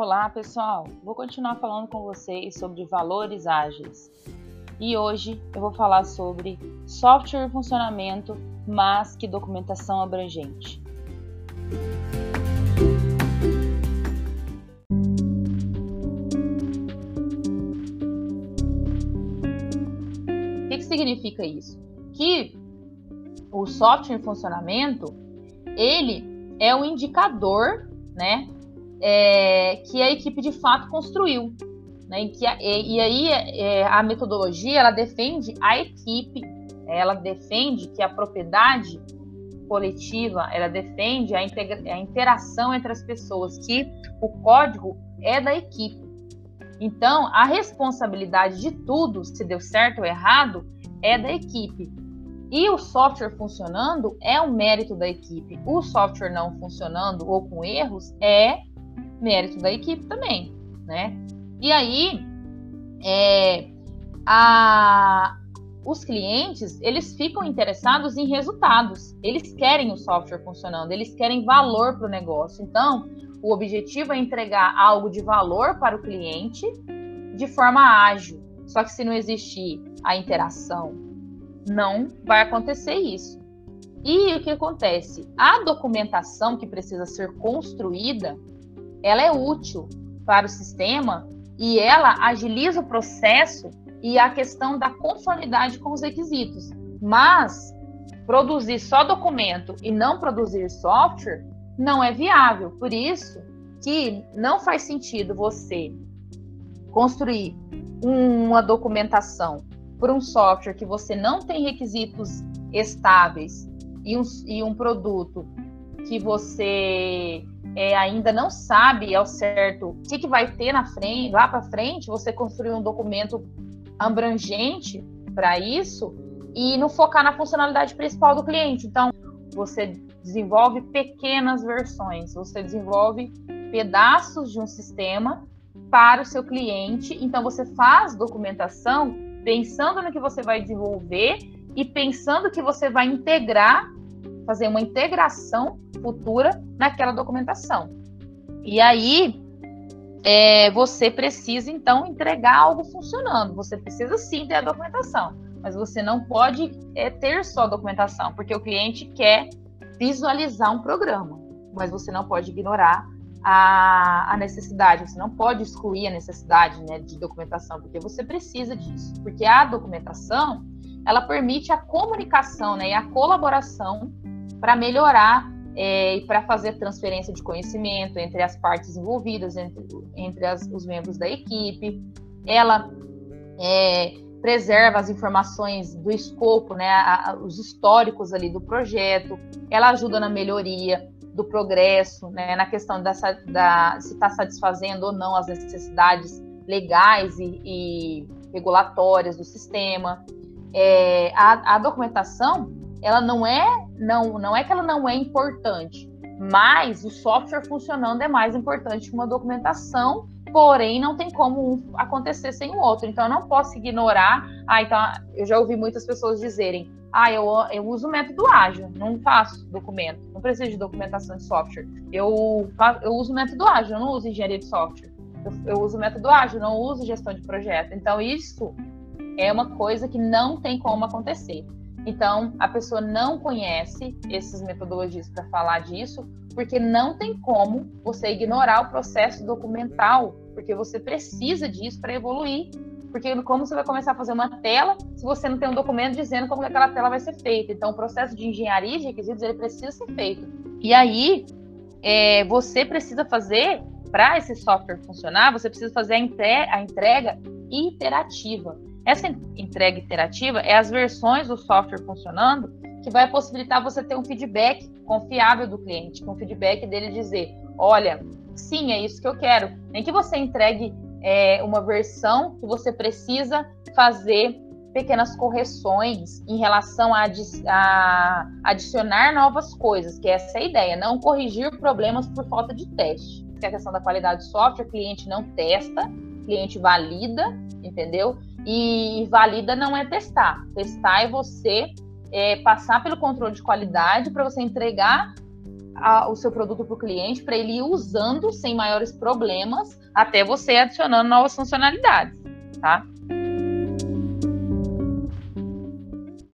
Olá, pessoal! Vou continuar falando com vocês sobre valores ágeis. E hoje eu vou falar sobre software e funcionamento, mas que documentação abrangente. O que, que significa isso? Que o software em funcionamento ele é um indicador, né, é, que a equipe de fato construiu. Né? E, a, e, e aí é, a metodologia ela defende a equipe, ela defende que a propriedade coletiva, ela defende a, integra, a interação entre as pessoas, que o código é da equipe. Então, a responsabilidade de tudo, se deu certo ou errado, é da equipe. E o software funcionando é um mérito da equipe. O software não funcionando ou com erros é mérito da equipe também, né? E aí, é, a, os clientes, eles ficam interessados em resultados. Eles querem o software funcionando, eles querem valor para o negócio. Então, o objetivo é entregar algo de valor para o cliente de forma ágil. Só que se não existir a interação, não vai acontecer isso. E o que acontece? A documentação que precisa ser construída, ela é útil para o sistema e ela agiliza o processo e a questão da conformidade com os requisitos. Mas produzir só documento e não produzir software não é viável. Por isso que não faz sentido você construir uma documentação por um software que você não tem requisitos estáveis e um, e um produto que você é, ainda não sabe ao certo o que, que vai ter na frente, lá para frente, você construir um documento abrangente para isso e não focar na funcionalidade principal do cliente. Então, você desenvolve pequenas versões, você desenvolve pedaços de um sistema para o seu cliente. Então, você faz documentação pensando no que você vai desenvolver e pensando que você vai integrar, fazer uma integração futura naquela documentação. E aí, é, você precisa então entregar algo funcionando. Você precisa sim ter a documentação, mas você não pode é, ter só a documentação, porque o cliente quer visualizar um programa, mas você não pode ignorar a, a necessidade, você não pode excluir a necessidade né, de documentação, porque você precisa disso, porque a documentação ela permite a comunicação né, e a colaboração para melhorar é, e para fazer transferência de conhecimento entre as partes envolvidas, entre, entre as, os membros da equipe. Ela é, preserva as informações do escopo, né, a, a, os históricos ali do projeto. Ela ajuda na melhoria do progresso, né, na questão dessa, da, se está satisfazendo ou não as necessidades legais e, e regulatórias do sistema. É, a, a documentação ela não é não não é que ela não é importante, mas o software funcionando é mais importante que uma documentação, porém não tem como um acontecer sem o outro. Então eu não posso ignorar. Ah, então eu já ouvi muitas pessoas dizerem: "Ah, eu, eu uso o método ágil, não faço documento, não preciso de documentação de software. Eu eu uso o método ágil, eu não uso engenharia de software. Eu, eu uso o método ágil, não uso gestão de projeto. Então isso é uma coisa que não tem como acontecer. Então, a pessoa não conhece essas metodologias para falar disso, porque não tem como você ignorar o processo documental, porque você precisa disso para evoluir. Porque como você vai começar a fazer uma tela se você não tem um documento dizendo como aquela tela vai ser feita? Então, o processo de engenharia de requisitos ele precisa ser feito. E aí, é, você precisa fazer para esse software funcionar, você precisa fazer a entrega, a entrega iterativa. Essa entrega iterativa é as versões do software funcionando que vai possibilitar você ter um feedback confiável do cliente, um feedback dele dizer, olha, sim, é isso que eu quero. Nem que você entregue é, uma versão que você precisa fazer pequenas correções em relação a, a, adicionar novas coisas, que essa é a ideia, não corrigir problemas por falta de teste. Que é a questão da qualidade do software, o cliente não testa, o cliente valida, entendeu? E valida não é testar. Testar é você é, passar pelo controle de qualidade para você entregar a, o seu produto para o cliente para ele ir usando sem maiores problemas até você adicionando novas funcionalidades, tá?